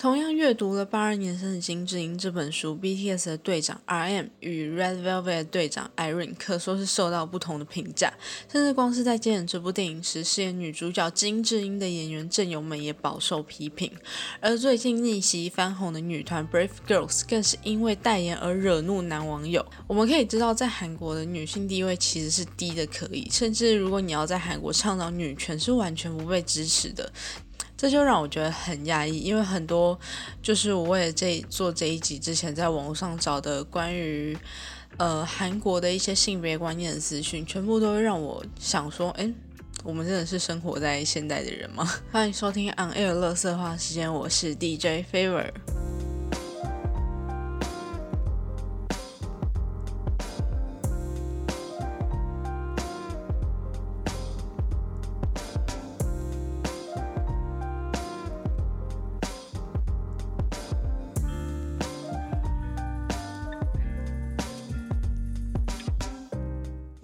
同样阅读了八二年生的金智英这本书，BTS 的队长 RM 与 Red Velvet 队长 Irene 可说是受到不同的评价，甚至光是在接演这部电影时饰演女主角金智英的演员郑有美也饱受批评。而最近逆袭翻红的女团 Brave Girls 更是因为代言而惹怒男网友。我们可以知道，在韩国的女性地位其实是低的可以，甚至如果你要在韩国倡导女权，是完全不被支持的。这就让我觉得很压抑，因为很多就是我为了这做这一集之前在网络上找的关于呃韩国的一些性别观念的资讯，全部都会让我想说，哎，我们真的是生活在现代的人吗？欢迎收听 On Air 乐色话时间，我是 DJ Favor。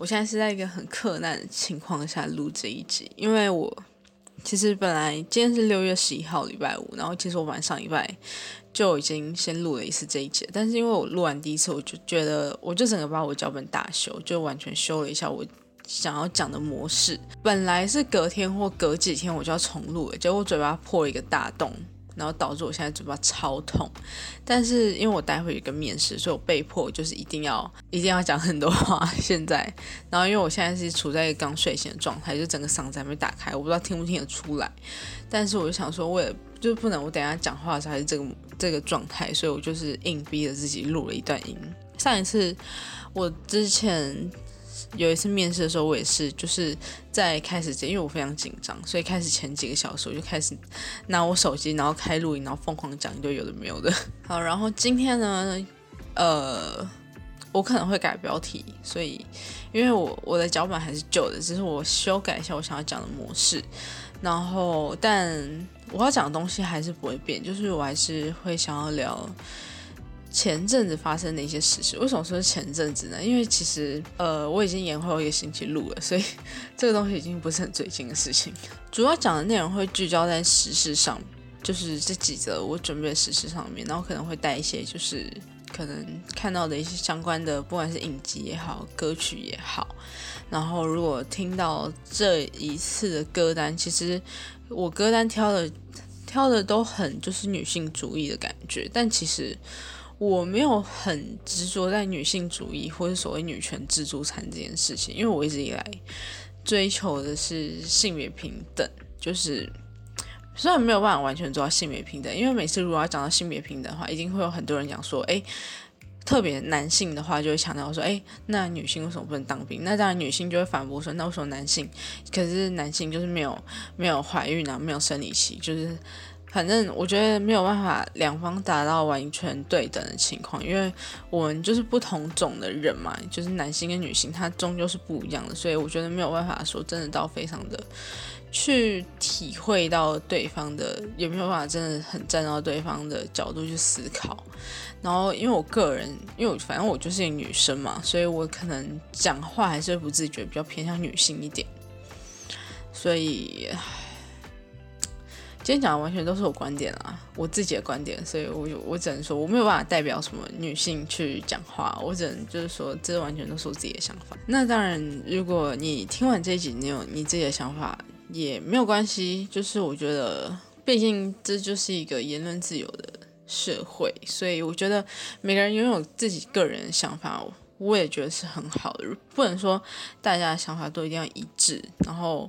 我现在是在一个很困难的情况下录这一集，因为我其实本来今天是六月十一号礼拜五，然后其实我晚上礼拜就已经先录了一次这一集，但是因为我录完第一次，我就觉得我就整个把我脚本大修，就完全修了一下我想要讲的模式，本来是隔天或隔几天我就要重录了，结果我嘴巴破了一个大洞。然后导致我现在嘴巴超痛，但是因为我待会有一个面试，所以我被迫就是一定要一定要讲很多话。现在，然后因为我现在是处在一个刚睡醒的状态，就整个嗓子还没打开，我不知道听不听得出来。但是我就想说，我也就不能我等下讲话的时候还是这个这个状态，所以我就是硬逼着自己录了一段音。上一次我之前。有一次面试的时候，我也是就是在开始前，因为我非常紧张，所以开始前几个小时我就开始拿我手机，然后开录音，然后疯狂讲一堆有的没有的。好，然后今天呢，呃，我可能会改标题，所以因为我我的脚本还是旧的，只是我修改一下我想要讲的模式。然后，但我要讲的东西还是不会变，就是我还是会想要聊。前阵子发生的一些事，为什么说前阵子呢？因为其实，呃，我已经延后一个星期录了，所以这个东西已经不是很最近的事情。主要讲的内容会聚焦在时事上，就是这几则我准备的时事上面，然后可能会带一些就是可能看到的一些相关的，不管是影集也好，歌曲也好。然后如果听到这一次的歌单，其实我歌单挑的挑的都很就是女性主义的感觉，但其实。我没有很执着在女性主义或者所谓女权自助餐这件事情，因为我一直以来追求的是性别平等。就是虽然没有办法完全做到性别平等，因为每次如果要讲到性别平等的话，一定会有很多人讲说，哎，特别男性的话就会强调说，哎，那女性为什么不能当兵？那当然女性就会反驳说，那为什么男性？可是男性就是没有没有怀孕啊，没有生理期，就是。反正我觉得没有办法两方达到完全对等的情况，因为我们就是不同种的人嘛，就是男性跟女性，他终究是不一样的，所以我觉得没有办法说真的到非常的去体会到对方的，也没有办法真的很站到对方的角度去思考。然后因为我个人，因为我反正我就是一个女生嘛，所以我可能讲话还是不自觉比较偏向女性一点，所以。今天讲的完全都是我观点啊，我自己的观点，所以我我只能说我没有办法代表什么女性去讲话，我只能就是说这完全都是我自己的想法。那当然，如果你听完这一集，你有你自己的想法也没有关系，就是我觉得毕竟这就是一个言论自由的社会，所以我觉得每个人拥有自己个人想法，我也觉得是很好的，不能说大家的想法都一定要一致，然后。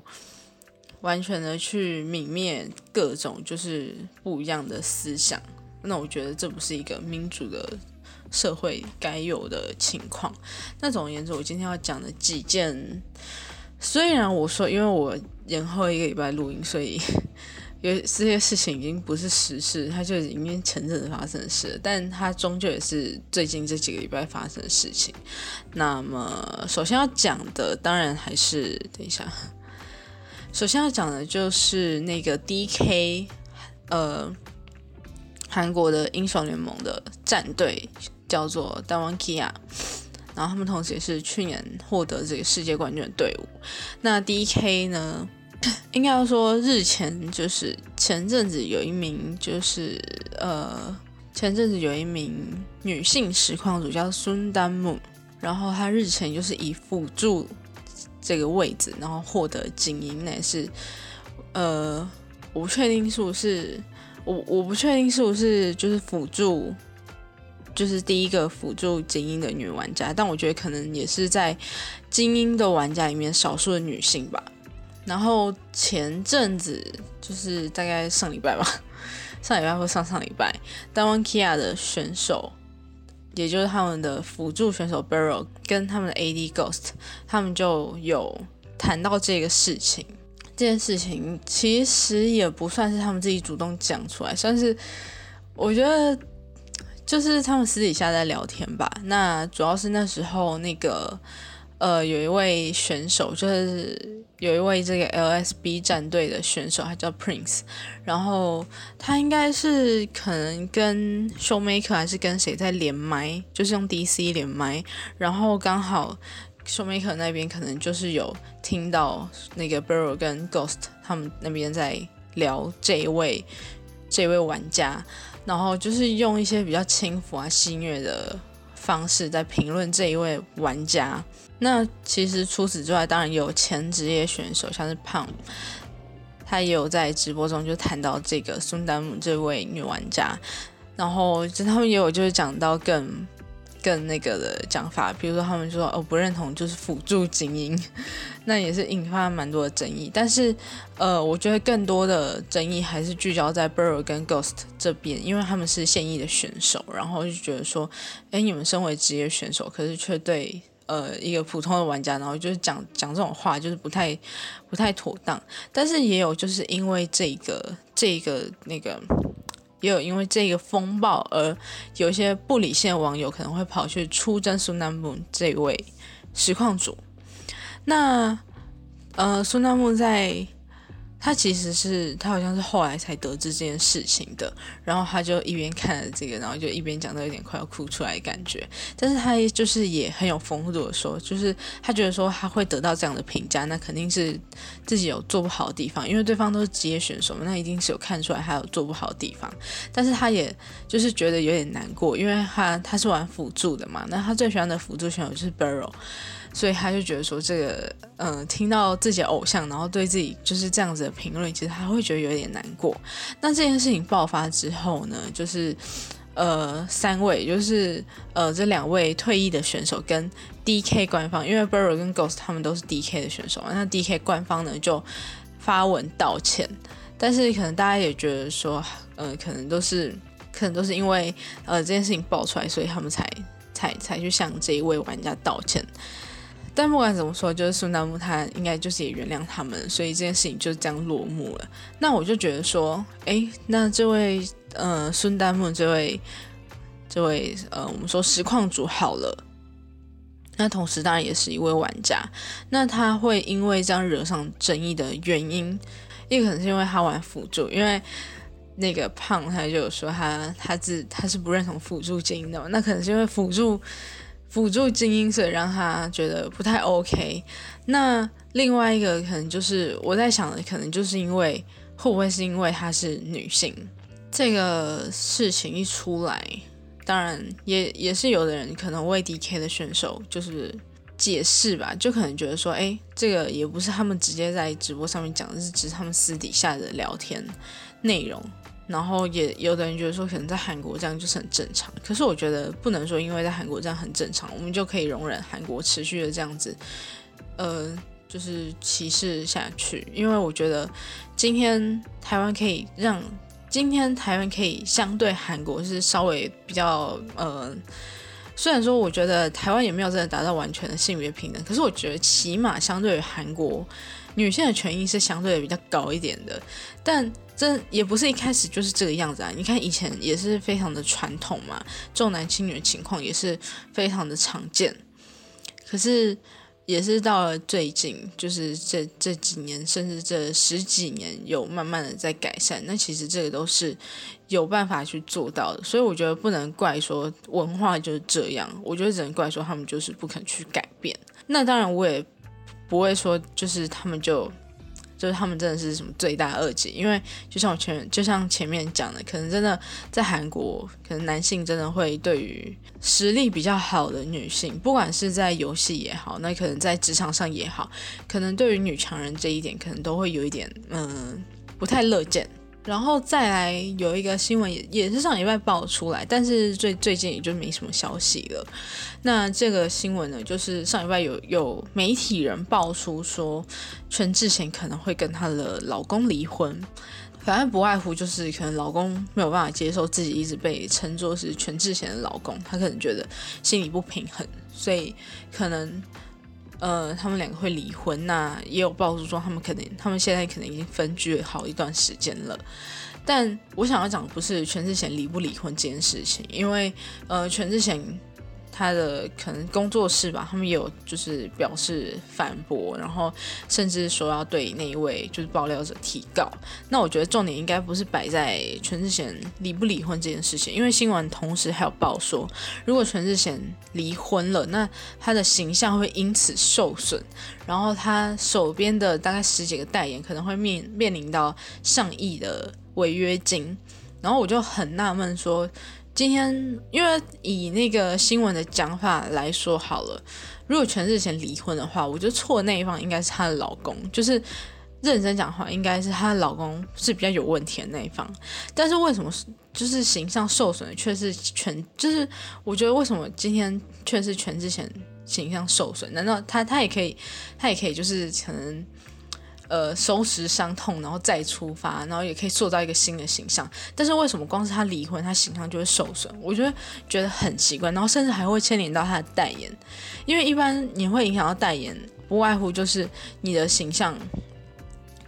完全的去泯灭各种就是不一样的思想，那我觉得这不是一个民主的社会该有的情况。那总而言之，我今天要讲的几件，虽然我说因为我延后一个礼拜录音，所以 有这些事情已经不是时事，它就已经前阵子发生的事，但它终究也是最近这几个礼拜发生的事情。那么首先要讲的，当然还是等一下。首先要讲的就是那个 D.K. 呃，韩国的英雄联盟的战队叫做 d a w a n Kia，然后他们同时也是去年获得这个世界冠军的队伍。那 D.K. 呢，应该要说日前就是前阵子有一名就是呃，前阵子有一名女性实况主叫孙丹木，然后她日前就是以辅助这个位置，然后获得精英，那也是呃，我不确定是不是我我不确定是不是就是辅助。就是第一个辅助精英的女玩家，但我觉得可能也是在精英的玩家里面少数的女性吧。然后前阵子就是大概上礼拜吧，上礼拜或上上礼拜，丹湾 Kia 的选手，也就是他们的辅助选手 Barrow 跟他们的 AD Ghost，他们就有谈到这个事情。这件事情其实也不算是他们自己主动讲出来，算是我觉得。就是他们私底下在聊天吧。那主要是那时候那个呃，有一位选手，就是有一位这个 LSB 战队的选手，他叫 Prince。然后他应该是可能跟 Showmaker 还是跟谁在连麦，就是用 DC 连麦。然后刚好 Showmaker 那边可能就是有听到那个 Burrow 跟 Ghost 他们那边在聊这一位这位玩家。然后就是用一些比较轻浮啊、戏谑的方式在评论这一位玩家。那其实除此之外，当然有前职业选手，像是胖，他也有在直播中就谈到这个孙丹姆这位女玩家。然后就他们也有就是讲到更。更那个的讲法，比如说他们说哦不认同就是辅助精英，那也是引发蛮多的争议。但是呃，我觉得更多的争议还是聚焦在 Burrow 跟 Ghost 这边，因为他们是现役的选手，然后就觉得说，哎，你们身为职业选手，可是却对呃一个普通的玩家，然后就是讲讲这种话，就是不太不太妥当。但是也有就是因为这个这个那个。也有因为这个风暴而有一些不理性的网友可能会跑去出征苏南木这位实况主。那呃，苏南木在。他其实是他好像是后来才得知这件事情的，然后他就一边看着这个，然后就一边讲到有点快要哭出来的感觉。但是他就是也很有风度的说，就是他觉得说他会得到这样的评价，那肯定是自己有做不好的地方，因为对方都是职业选手嘛，那一定是有看出来他有做不好的地方。但是他也就是觉得有点难过，因为他他是玩辅助的嘛，那他最喜欢的辅助选手就是 Burrow。所以他就觉得说，这个嗯，听到自己的偶像，然后对自己就是这样子的评论，其实他会觉得有点难过。那这件事情爆发之后呢，就是呃，三位就是呃，这两位退役的选手跟 DK 官方，因为 Burrow 跟 Ghost 他们都是 DK 的选手，那 DK 官方呢就发文道歉，但是可能大家也觉得说，呃，可能都是可能都是因为呃这件事情爆出来，所以他们才才才去向这一位玩家道歉。但不管怎么说，就是孙丹木他应该就是也原谅他们，所以这件事情就这样落幕了。那我就觉得说，哎，那这位呃孙丹木这位这位呃我们说实况主好了，那同时当然也是一位玩家，那他会因为这样惹上争议的原因，也可能是因为他玩辅助，因为那个胖他就有说他他自他是不认同辅助精英的，那可能是因为辅助。辅助精英，所以让他觉得不太 OK。那另外一个可能就是我在想的，可能就是因为会不会是因为她是女性这个事情一出来，当然也也是有的人可能为 DK 的选手就是解释吧，就可能觉得说，哎，这个也不是他们直接在直播上面讲的，是只他们私底下的聊天内容。然后也有的人觉得说，可能在韩国这样就是很正常。可是我觉得不能说，因为在韩国这样很正常，我们就可以容忍韩国持续的这样子，呃，就是歧视下去。因为我觉得今天台湾可以让今天台湾可以相对韩国是稍微比较呃，虽然说我觉得台湾也没有真的达到完全的性别平等，可是我觉得起码相对于韩国。女性的权益是相对比较高一点的，但这也不是一开始就是这个样子啊！你看以前也是非常的传统嘛，重男轻女的情况也是非常的常见。可是也是到了最近，就是这这几年，甚至这十几年，有慢慢的在改善。那其实这个都是有办法去做到的，所以我觉得不能怪说文化就是这样，我觉得只能怪说他们就是不肯去改变。那当然我也。不会说，就是他们就就是他们真的是什么罪大恶极。因为就像我前就像前面讲的，可能真的在韩国，可能男性真的会对于实力比较好的女性，不管是在游戏也好，那可能在职场上也好，可能对于女强人这一点，可能都会有一点嗯不太乐见。然后再来有一个新闻也也是上礼拜爆出来，但是最最近也就没什么消息了。那这个新闻呢，就是上礼拜有有媒体人爆出说，全智贤可能会跟她的老公离婚。反正不外乎就是可能老公没有办法接受自己一直被称作是全智贤的老公，他可能觉得心里不平衡，所以可能。呃，他们两个会离婚，那也有爆出说他们可能，他们现在可能已经分居好一段时间了。但我想要讲的不是全智贤离不离婚这件事情，因为呃，全智贤。他的可能工作室吧，他们有就是表示反驳，然后甚至说要对那一位就是爆料者提告。那我觉得重点应该不是摆在全智贤离不离婚这件事情，因为新闻同时还有报说，如果全智贤离婚了，那他的形象会因此受损，然后他手边的大概十几个代言可能会面面临到上亿的违约金。然后我就很纳闷说。今天，因为以那个新闻的讲法来说好了，如果全智贤离婚的话，我觉得错的那一方应该是她的老公，就是认真讲话，应该是她的老公是比较有问题的那一方。但是为什么就是形象受损的却是全？就是我觉得为什么今天却是全智贤形象受损？难道他他也可以，他也可以就是可能？呃，收拾伤痛，然后再出发，然后也可以塑造一个新的形象。但是为什么光是他离婚，他形象就会受损？我觉得觉得很奇怪，然后甚至还会牵连到他的代言，因为一般你会影响到代言，不外乎就是你的形象。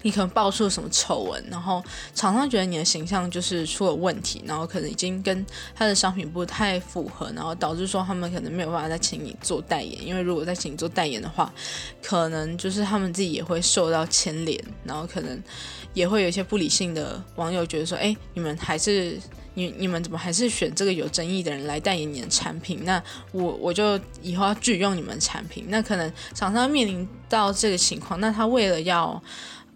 你可能爆出什么丑闻，然后厂商觉得你的形象就是出了问题，然后可能已经跟他的商品不太符合，然后导致说他们可能没有办法再请你做代言，因为如果再请你做代言的话，可能就是他们自己也会受到牵连，然后可能也会有一些不理性的网友觉得说，哎，你们还是你你们怎么还是选这个有争议的人来代言你的产品？那我我就以后要拒用你们产品。那可能厂商面临到这个情况，那他为了要。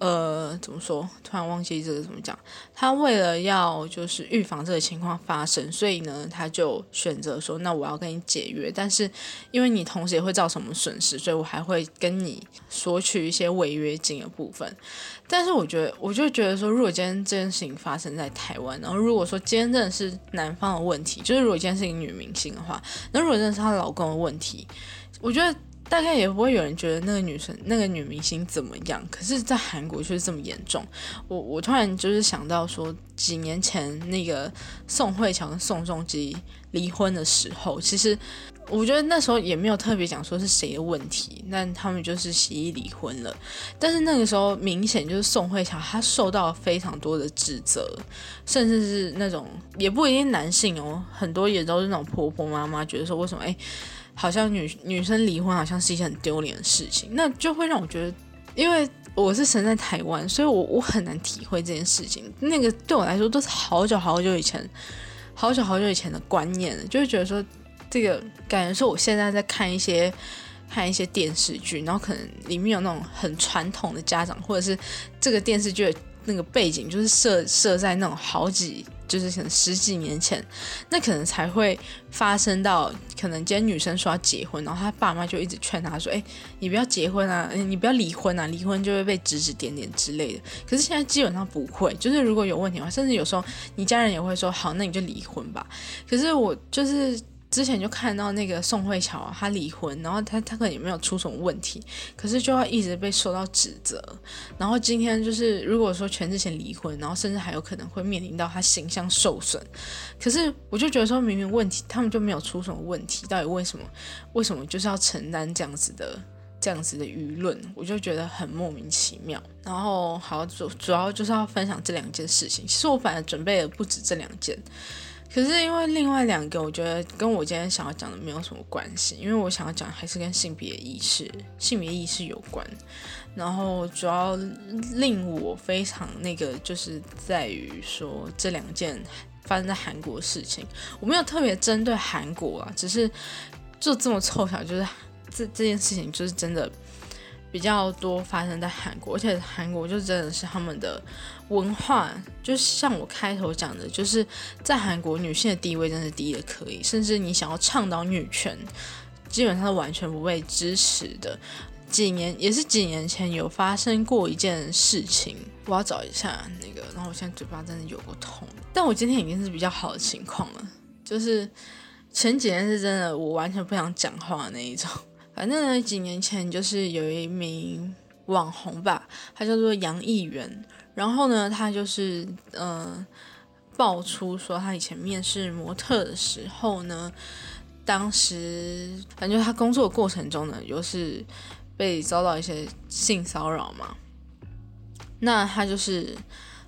呃，怎么说？突然忘记这个怎么讲。他为了要就是预防这个情况发生，所以呢，他就选择说：“那我要跟你解约，但是因为你同时也会造成我们损失，所以我还会跟你索取一些违约金的部分。”但是我觉得，我就觉得说，如果今天这件事情发生在台湾，然后如果说今天真的是男方的问题，就是如果今天是一个女明星的话，那如果真的是她老公的问题，我觉得。大概也不会有人觉得那个女生、那个女明星怎么样，可是，在韩国却是这么严重。我我突然就是想到说，几年前那个宋慧乔跟宋仲基离婚的时候，其实我觉得那时候也没有特别讲说是谁的问题，但他们就是协议离婚了。但是那个时候明显就是宋慧乔她受到非常多的指责，甚至是那种也不一定男性哦，很多也都是那种婆婆妈妈觉得说为什么哎。好像女女生离婚好像是一件很丢脸的事情，那就会让我觉得，因为我是生在台湾，所以我我很难体会这件事情。那个对我来说都是好久好久以前，好久好久以前的观念了，就会觉得说，这个感觉是我现在在看一些看一些电视剧，然后可能里面有那种很传统的家长，或者是这个电视剧那个背景就是设设在那种好几。就是可能十几年前，那可能才会发生到，可能今天女生说要结婚，然后她爸妈就一直劝她说：“哎，你不要结婚啊，你不要离婚啊，离婚就会被指指点点之类的。”可是现在基本上不会，就是如果有问题的话，甚至有时候你家人也会说：“好，那你就离婚吧。”可是我就是。之前就看到那个宋慧乔，她离婚，然后她她可能也没有出什么问题，可是就要一直被受到指责。然后今天就是，如果说全智贤离婚，然后甚至还有可能会面临到她形象受损。可是我就觉得说，明明问题他们就没有出什么问题，到底为什么？为什么就是要承担这样子的这样子的舆论？我就觉得很莫名其妙。然后好主主要就是要分享这两件事情。其实我本来准备了不止这两件。可是因为另外两个，我觉得跟我今天想要讲的没有什么关系，因为我想要讲还是跟性别意识、性别意识有关。然后主要令我非常那个，就是在于说这两件发生在韩国的事情，我没有特别针对韩国啊，只是就这么凑巧，就是这这件事情就是真的比较多发生在韩国，而且韩国就真的是他们的文化，就像我开头讲的，就是在韩国女性的地位真的低的可以，甚至你想要倡导女权，基本上是完全不被支持的。几年也是几年前有发生过一件事情，我要找一下那个，然后我现在嘴巴真的有个痛，但我今天已经是比较好的情况了，就是前几年是真的我完全不想讲话的那一种。反正呢，几年前就是有一名网红吧，他叫做杨议员，然后呢，他就是嗯爆出说他以前面试模特的时候呢，当时反正他工作过程中呢，又是。被遭到一些性骚扰嘛？那他就是，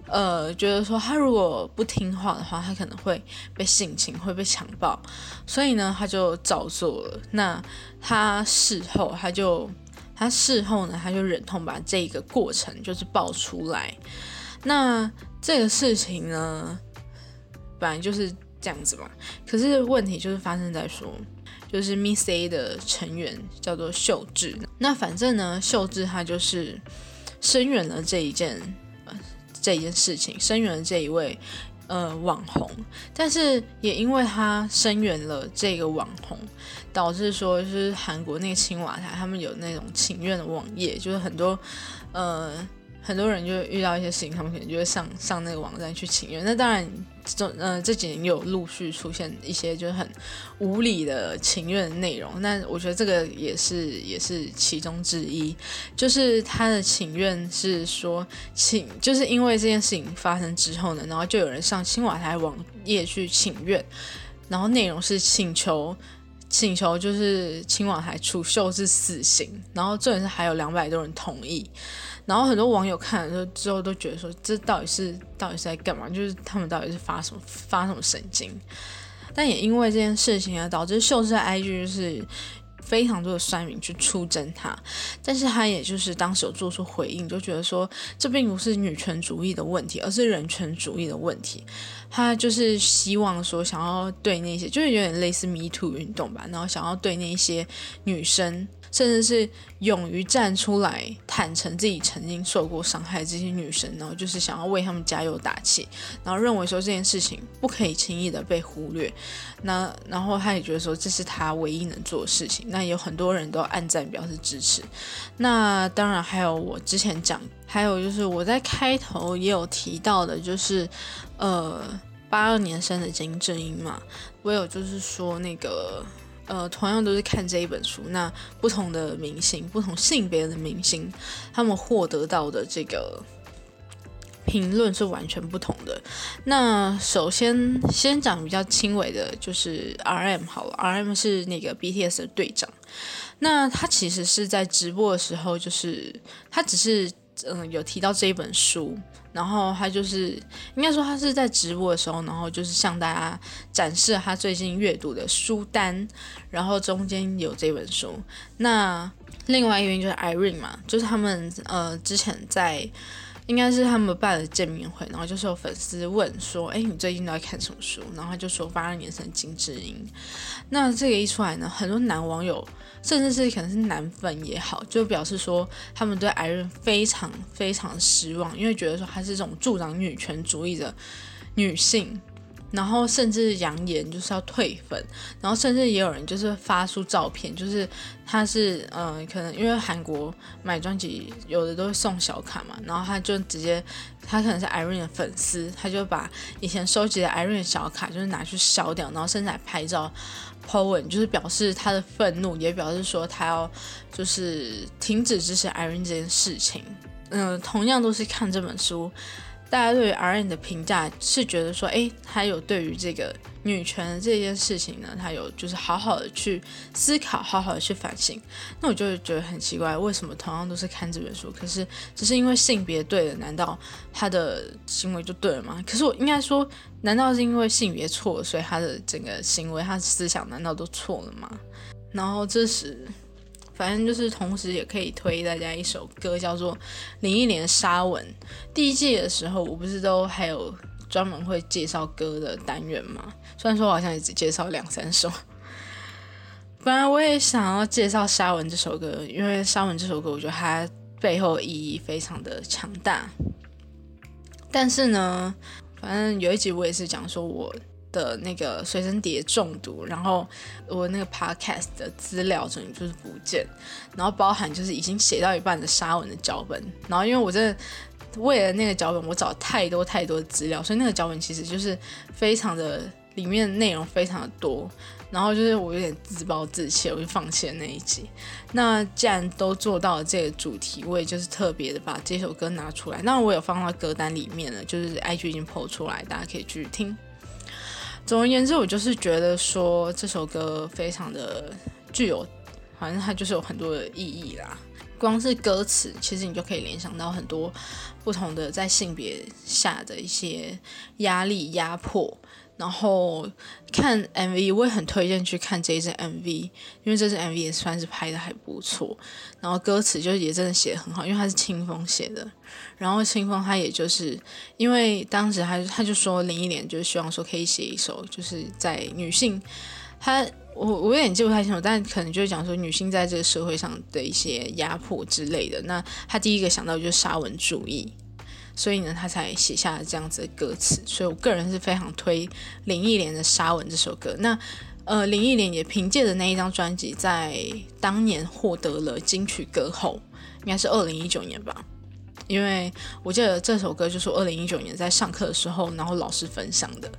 呃，觉得说他如果不听话的话，他可能会被性侵，会被强暴，所以呢，他就照做了。那他事后，他就他事后呢，他就忍痛把这个过程就是爆出来。那这个事情呢，本来就是这样子嘛。可是问题就是发生在说。就是 Miss A 的成员叫做秀智，那反正呢，秀智她就是声援了这一件这一件事情，声援了这一位呃网红，但是也因为他声援了这个网红，导致说就是韩国那个青瓦台他们有那种请愿的网页，就是很多呃。很多人就遇到一些事情，他们可能就会上上那个网站去请愿。那当然，这嗯这几年有陆续出现一些就是很无理的请愿内容。那我觉得这个也是也是其中之一。就是他的请愿是说，请就是因为这件事情发生之后呢，然后就有人上青瓦台网页去请愿，然后内容是请求请求就是青瓦台处秀是死刑，然后这也是还有两百多人同意。然后很多网友看了之后都觉得说，这到底是到底是在干嘛？就是他们到底是发什么发什么神经？但也因为这件事情啊，导致秀智在 IG 就是非常多的酸民去出征他，但是他也就是当时有做出回应，就觉得说这并不是女权主义的问题，而是人权主义的问题。他就是希望说，想要对那些就是有点类似 Me Too 运动吧，然后想要对那些女生。甚至是勇于站出来坦诚自己曾经受过伤害这些女生，然后就是想要为他们加油打气，然后认为说这件事情不可以轻易的被忽略。那然后他也觉得说这是他唯一能做的事情。那有很多人都暗赞表示支持。那当然还有我之前讲，还有就是我在开头也有提到的，就是呃八二年生的金正英嘛，我有就是说那个。呃，同样都是看这一本书，那不同的明星、不同性别的明星，他们获得到的这个评论是完全不同的。那首先先讲比较轻微的，就是 R.M. 好了，R.M. 是那个 B.T.S 的队长。那他其实是在直播的时候，就是他只是嗯有提到这一本书。然后他就是应该说他是在直播的时候，然后就是向大家展示他最近阅读的书单，然后中间有这本书。那另外一边就是 Irene 嘛，就是他们呃之前在。应该是他们办了见面会，然后就是有粉丝问说：“哎，你最近都在看什么书？”然后他就说：“八二年生金智英。”那这个一出来呢，很多男网友，甚至是可能是男粉也好，就表示说他们对艾润非常非常失望，因为觉得说她是一种助长女权主义的女性。然后甚至扬言就是要退粉，然后甚至也有人就是发出照片，就是他是嗯，可能因为韩国买专辑有的都会送小卡嘛，然后他就直接他可能是 Irene 的粉丝，他就把以前收集的 Irene 小卡就是拿去烧掉，然后甚至还拍照 po 文，就是表示他的愤怒，也表示说他要就是停止支持 Irene 这件事情。嗯，同样都是看这本书。大家对于 R.N 的评价是觉得说，哎，他有对于这个女权这件事情呢，他有就是好好的去思考，好好的去反省。那我就觉得很奇怪，为什么同样都是看这本书，可是只是因为性别对了，难道他的行为就对了吗？可是我应该说，难道是因为性别错，所以他的整个行为、他的思想难道都错了吗？然后这时。反正就是，同时也可以推大家一首歌，叫做林忆莲《沙文》。第一季的时候，我不是都还有专门会介绍歌的单元吗？虽然说我好像也只介绍两三首，本来我也想要介绍《沙文》这首歌，因为《沙文》这首歌，我觉得它背后意义非常的强大。但是呢，反正有一集我也是讲说我的那个随身碟中毒，然后我那个 podcast 的资料整就是不见，然后包含就是已经写到一半的沙文的脚本，然后因为我真的为了那个脚本，我找太多太多的资料，所以那个脚本其实就是非常的里面的内容非常的多。然后就是我有点自暴自弃，我就放弃了那一集。那既然都做到了这个主题，我也就是特别的把这首歌拿出来。那我有放到歌单里面了，就是 IG 已经 PO 出来，大家可以去听。总而言之，我就是觉得说这首歌非常的具有，好像它就是有很多的意义啦。光是歌词，其实你就可以联想到很多不同的在性别下的一些压力、压迫。然后看 MV，我也很推荐去看这一支 MV，因为这支 MV 也算是拍的还不错。然后歌词就也真的写的很好，因为他是清风写的。然后清风他也就是因为当时他他就说林忆莲就是希望说可以写一首就是在女性，他我我有点记不太清楚，但可能就是讲说女性在这个社会上的一些压迫之类的。那他第一个想到就是沙文主义。所以呢，他才写下了这样子的歌词。所以我个人是非常推林忆莲的《沙文》这首歌。那呃，林忆莲也凭借着那一张专辑，在当年获得了金曲歌后，应该是二零一九年吧。因为我记得这首歌就是二零一九年在上课的时候，然后老师分享的，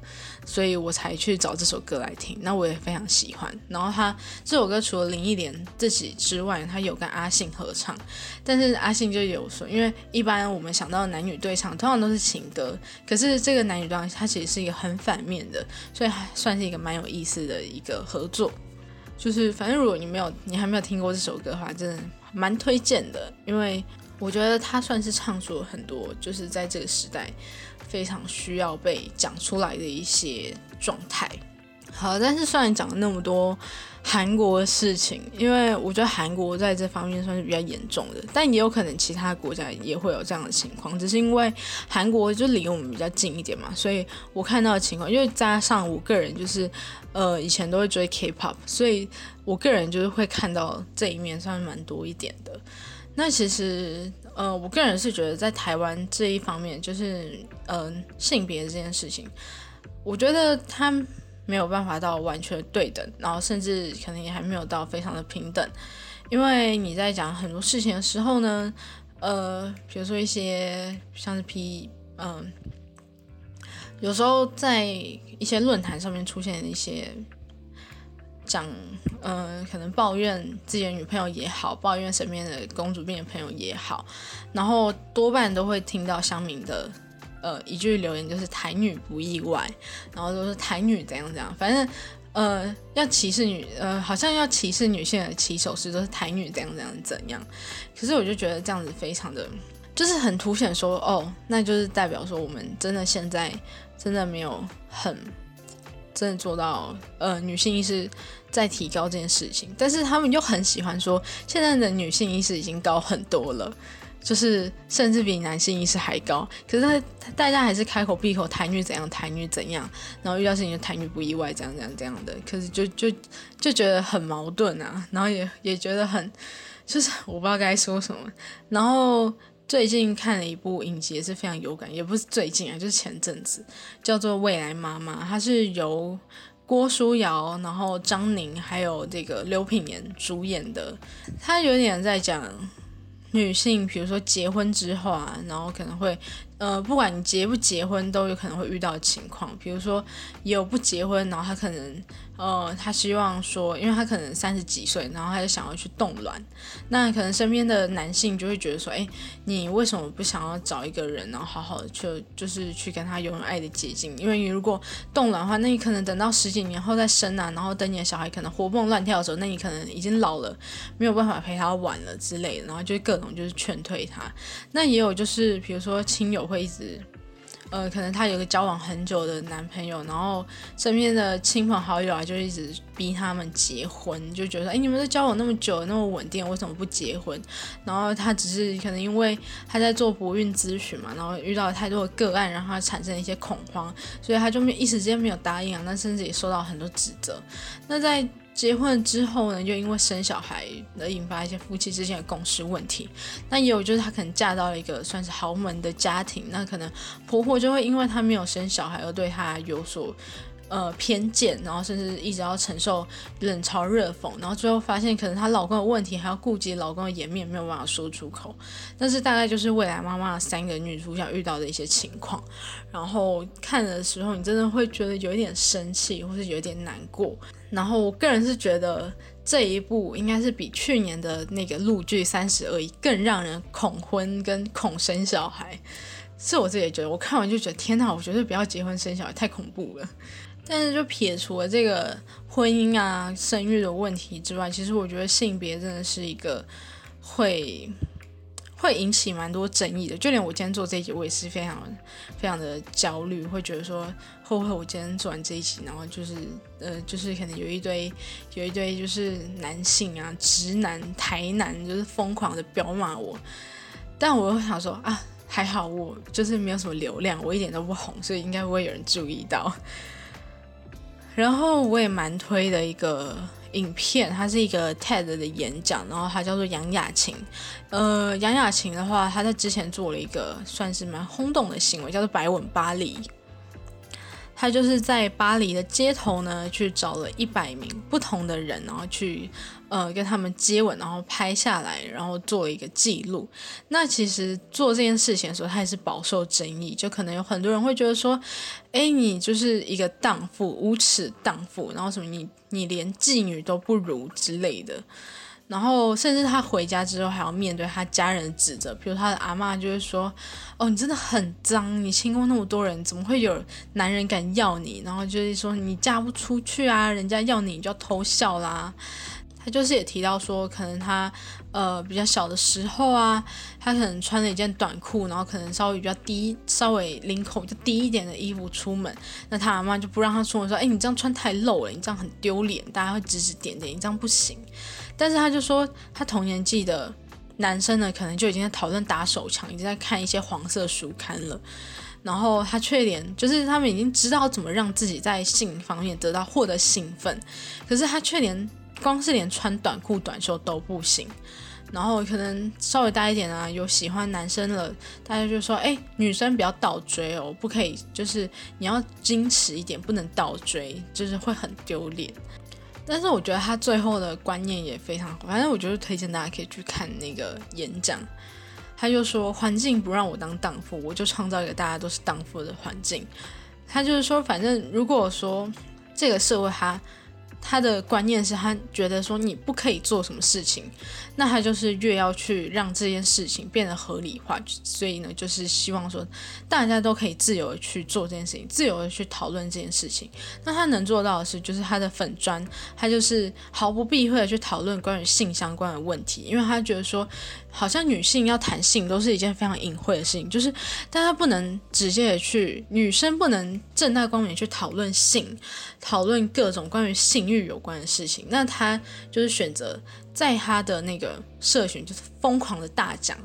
所以我才去找这首歌来听。那我也非常喜欢。然后他这首歌除了林忆莲自己之外，他有跟阿信合唱，但是阿信就有说，因为一般我们想到男女对唱通常都是情歌，可是这个男女对唱它其实是一个很反面的，所以还算是一个蛮有意思的一个合作。就是反正如果你没有你还没有听过这首歌的话，真的蛮推荐的，因为。我觉得他算是唱出了很多，就是在这个时代非常需要被讲出来的一些状态。好，但是虽然讲了那么多韩国的事情，因为我觉得韩国在这方面算是比较严重的，但也有可能其他国家也会有这样的情况，只是因为韩国就离我们比较近一点嘛，所以我看到的情况，因为加上我个人就是呃以前都会追 K-pop，所以我个人就是会看到这一面算是蛮多一点的。那其实，呃，我个人是觉得在台湾这一方面，就是，嗯，性别这件事情，我觉得它没有办法到完全对等，然后甚至可能也还没有到非常的平等，因为你在讲很多事情的时候呢，呃，比如说一些像是 P，嗯，有时候在一些论坛上面出现一些。讲，嗯，可能抱怨自己的女朋友也好，抱怨身边的公主病的朋友也好，然后多半都会听到乡民的，呃，一句留言就是“台女不意外”，然后都是“台女怎样怎样”，反正，呃，要歧视女，呃，好像要歧视女性的起手式都是“台女怎样怎样怎样”，可是我就觉得这样子非常的，就是很凸显说，哦，那就是代表说我们真的现在真的没有很。真的做到，呃，女性意识在提高这件事情，但是他们又很喜欢说，现在的女性意识已经高很多了，就是甚至比男性意识还高。可是大家还是开口闭口台女怎样，台女怎样，然后遇到事情就台女不意外，这样这样这样的。可是就就就觉得很矛盾啊，然后也也觉得很，就是我不知道该说什么，然后。最近看了一部影集，也是非常有感，也不是最近啊，就是前阵子，叫做《未来妈妈》，它是由郭书瑶、然后张宁还有这个刘品言主演的，它有点在讲女性，比如说结婚之后啊，然后可能会。呃，不管你结不结婚，都有可能会遇到情况。比如说，有不结婚，然后她可能，呃，他希望说，因为他可能三十几岁，然后他就想要去冻卵。那可能身边的男性就会觉得说，哎，你为什么不想要找一个人，然后好好的去，就是去跟他拥有爱的结晶？因为你如果冻卵的话，那你可能等到十几年后再生啊，然后等你的小孩可能活蹦乱跳的时候，那你可能已经老了，没有办法陪他玩了之类的，然后就各种就是劝退他。那也有就是，比如说亲友。会一直，呃，可能她有个交往很久的男朋友，然后身边的亲朋好友啊，就一直逼他们结婚，就觉得，哎，你们都交往那么久，那么稳定，为什么不结婚？然后她只是可能因为她在做不孕咨询嘛，然后遇到太多的个案，让她产生一些恐慌，所以她就没一时间没有答应啊，那甚至也受到很多指责。那在结婚之后呢，就因为生小孩而引发一些夫妻之间的共识问题。那也有就是她可能嫁到了一个算是豪门的家庭，那可能婆婆就会因为她没有生小孩而对她有所。呃，偏见，然后甚至一直要承受冷嘲热讽，然后最后发现可能她老公有问题，还要顾及老公的颜面，没有办法说出口。但是大概就是未来妈妈三个女主角遇到的一些情况。然后看的时候，你真的会觉得有一点生气，或是有一点难过。然后我个人是觉得这一部应该是比去年的那个陆剧《三十而已》更让人恐婚跟恐生小孩。是我自己也觉得，我看完就觉得天哪，我绝对不要结婚生小孩，太恐怖了。但是就撇除了这个婚姻啊、生育的问题之外，其实我觉得性别真的是一个会会引起蛮多争议的。就连我今天做这一集，我也是非常非常的焦虑，会觉得说会不会我今天做完这一集，然后就是呃，就是可能有一堆有一堆就是男性啊、直男、台男，就是疯狂的彪骂我。但我又想说啊，还好我就是没有什么流量，我一点都不红，所以应该不会有人注意到。然后我也蛮推的一个影片，它是一个 TED 的演讲，然后它叫做杨雅琴。呃，杨雅琴的话，她在之前做了一个算是蛮轰动的行为，叫做“白吻巴黎”。她就是在巴黎的街头呢，去找了一百名不同的人，然后去呃跟他们接吻，然后拍下来，然后做了一个记录。那其实做这件事情的时候，他也是饱受争议，就可能有很多人会觉得说，哎，你就是一个荡妇，无耻荡妇，然后什么你你连妓女都不如之类的。然后，甚至他回家之后还要面对他家人的指责，比如他的阿妈就会说：“哦，你真的很脏，你亲过那么多人，怎么会有男人敢要你？”然后就是说你嫁不出去啊，人家要你你就要偷笑啦。他就是也提到说，可能他呃比较小的时候啊，他可能穿了一件短裤，然后可能稍微比较低，稍微领口就低一点的衣服出门，那他阿妈就不让他出门，说：“哎，你这样穿太露了，你这样很丢脸，大家会指指点点，你这样不行。”但是他就说，他同年纪的男生呢，可能就已经在讨论打手枪，已经在看一些黄色书刊了。然后他却连，就是他们已经知道怎么让自己在性方面得到获得兴奋，可是他却连光是连穿短裤短袖都不行。然后可能稍微大一点啊，有喜欢男生了，大家就说，哎，女生不要倒追哦，不可以，就是你要矜持一点，不能倒追，就是会很丢脸。但是我觉得他最后的观念也非常好，反正我觉得推荐大家可以去看那个演讲。他就说，环境不让我当荡妇，我就创造一个大家都是荡妇的环境。他就是说，反正如果说这个社会他。他的观念是他觉得说你不可以做什么事情，那他就是越要去让这件事情变得合理化，所以呢，就是希望说大家都可以自由的去做这件事情，自由的去讨论这件事情。那他能做到的是，就是他的粉砖，他就是毫不避讳的去讨论关于性相关的问题，因为他觉得说。好像女性要谈性都是一件非常隐晦的事情，就是大家不能直接的去，女生不能正大光明去讨论性，讨论各种关于性欲有关的事情。那她就是选择在她的那个社群就是疯狂的大讲，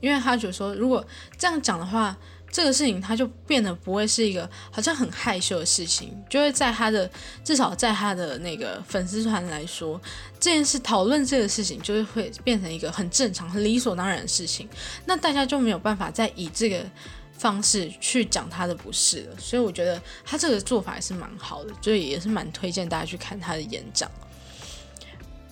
因为她觉得说如果这样讲的话。这个事情他就变得不会是一个好像很害羞的事情，就会在他的至少在他的那个粉丝团来说，这件事讨论这个事情就是会变成一个很正常、很理所当然的事情。那大家就没有办法再以这个方式去讲他的不是了。所以我觉得他这个做法也是蛮好的，所以也是蛮推荐大家去看他的演讲。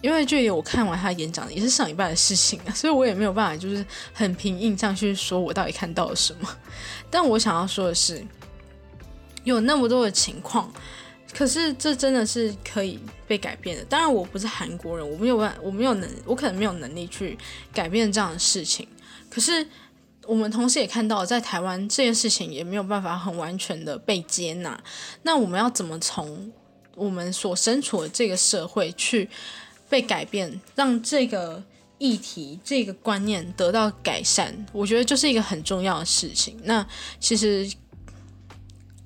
因为距离我看完他演讲也是上一半的事情啊，所以我也没有办法就是很凭印象去说我到底看到了什么。但我想要说的是，有那么多的情况，可是这真的是可以被改变的。当然，我不是韩国人，我没有办，我没有能，我可能没有能力去改变这样的事情。可是我们同时也看到，在台湾这件事情也没有办法很完全的被接纳。那我们要怎么从我们所身处的这个社会去？被改变，让这个议题、这个观念得到改善，我觉得就是一个很重要的事情。那其实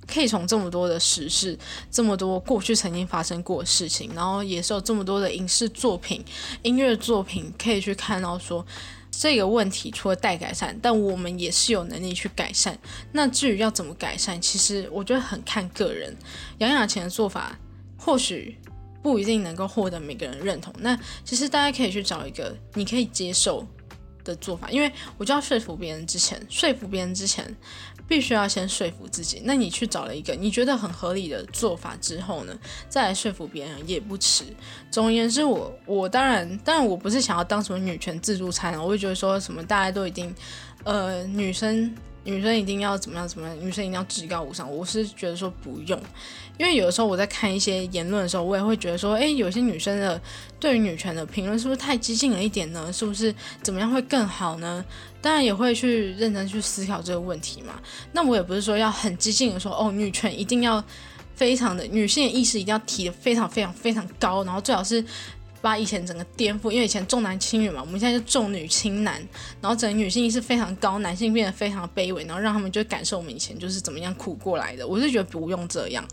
可以从这么多的时事、这么多过去曾经发生过的事情，然后也是有这么多的影视作品、音乐作品，可以去看到说这个问题除了待改善，但我们也是有能力去改善。那至于要怎么改善，其实我觉得很看个人。杨雅琴的做法或许。不一定能够获得每个人认同。那其实大家可以去找一个你可以接受的做法，因为我就要说服别人之前，说服别人之前。必须要先说服自己。那你去找了一个你觉得很合理的做法之后呢，再来说服别人也不迟。总而言之，我我当然当然我不是想要当什么女权自助餐，我会觉得说什么大家都一定，呃，女生。女生一定要怎么样？怎么样？女生一定要至高无上？我是觉得说不用，因为有的时候我在看一些言论的时候，我也会觉得说，诶，有些女生的对于女权的评论是不是太激进了一点呢？是不是怎么样会更好呢？当然也会去认真去思考这个问题嘛。那我也不是说要很激进的说，哦，女权一定要非常的女性意识一定要提的非常非常非常高，然后最好是。把以前整个颠覆，因为以前重男轻女嘛，我们现在就重女轻男，然后整个女性意识非常高，男性变得非常卑微，然后让他们就感受我们以前就是怎么样苦过来的。我是觉得不用这样，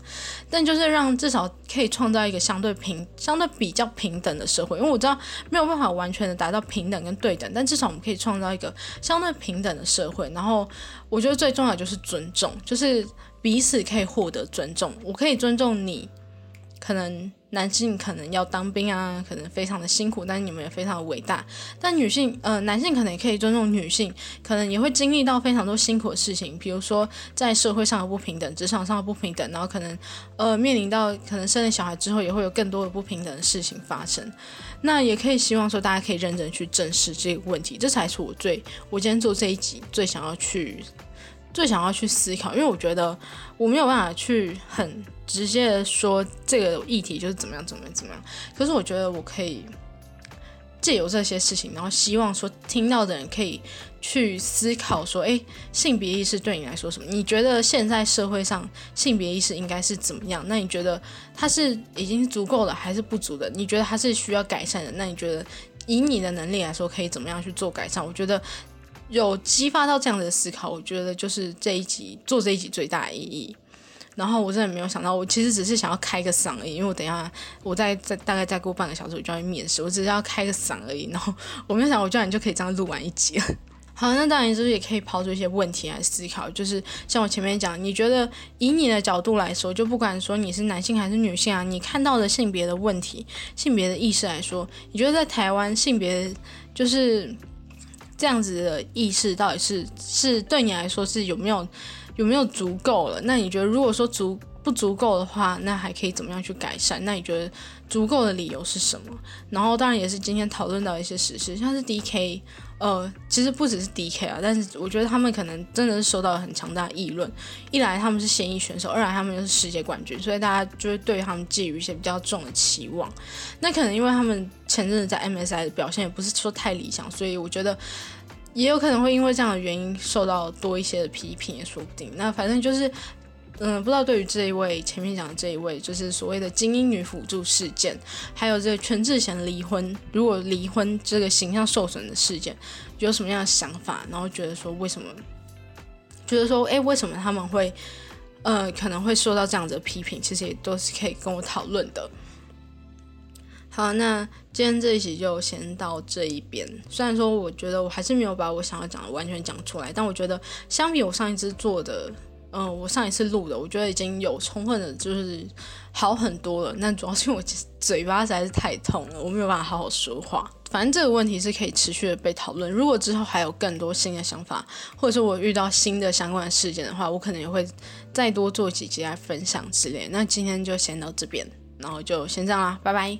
但就是让至少可以创造一个相对平、相对比较平等的社会，因为我知道没有办法完全的达到平等跟对等，但至少我们可以创造一个相对平等的社会。然后我觉得最重要就是尊重，就是彼此可以获得尊重，我可以尊重你，可能。男性可能要当兵啊，可能非常的辛苦，但是你们也非常的伟大。但女性，呃，男性可能也可以尊重女性，可能也会经历到非常多辛苦的事情，比如说在社会上的不平等，职场上的不平等，然后可能，呃，面临到可能生了小孩之后，也会有更多的不平等的事情发生。那也可以希望说，大家可以认真去正视这个问题，这才是我最，我今天做这一集最想要去。最想要去思考，因为我觉得我没有办法去很 直接说这个议题就是怎么样怎么样怎么样。可是我觉得我可以借由这些事情，然后希望说听到的人可以去思考说，诶，性别意识对你来说什么？你觉得现在社会上性别意识应该是怎么样？那你觉得它是已经足够了还是不足的？你觉得它是需要改善的？那你觉得以你的能力来说，可以怎么样去做改善？我觉得。有激发到这样的思考，我觉得就是这一集做这一集最大的意义。然后我真的没有想到，我其实只是想要开个嗓而已，因为我等下我再再大概再过半个小时我就要去面试，我只是要开个嗓而已。然后我没有想，我居然就可以这样录完一集了。好，那当然就是也可以抛出一些问题来思考，就是像我前面讲，你觉得以你的角度来说，就不管说你是男性还是女性啊，你看到的性别的问题、性别的意识来说，你觉得在台湾性别就是。这样子的意识到底是是对你来说是有没有有没有足够了？那你觉得如果说足不足够的话，那还可以怎么样去改善？那你觉得足够的理由是什么？然后当然也是今天讨论到一些实事，像是 D K。呃，其实不只是 D.K 啊，但是我觉得他们可能真的是受到了很强大的议论。一来他们是现役选手，二来他们又是世界冠军，所以大家就会对他们寄予一些比较重的期望。那可能因为他们前阵子在 M.S.I 的表现也不是说太理想，所以我觉得也有可能会因为这样的原因受到多一些的批评，也说不定。那反正就是。嗯，不知道对于这一位前面讲的这一位，就是所谓的精英女辅助事件，还有这个全智贤离婚，如果离婚这个形象受损的事件，有什么样的想法？然后觉得说为什么？觉得说，哎，为什么他们会，呃，可能会受到这样子的批评？其实也都是可以跟我讨论的。好，那今天这一集就先到这一边。虽然说我觉得我还是没有把我想要讲的完全讲出来，但我觉得相比我上一次做的。嗯，我上一次录的，我觉得已经有充分的，就是好很多了。那主要是因为我嘴巴实在是太痛了，我没有办法好好说话。反正这个问题是可以持续的被讨论。如果之后还有更多新的想法，或者是我遇到新的相关的事件的话，我可能也会再多做几集来分享之类。那今天就先到这边，然后就先这样啦，拜拜。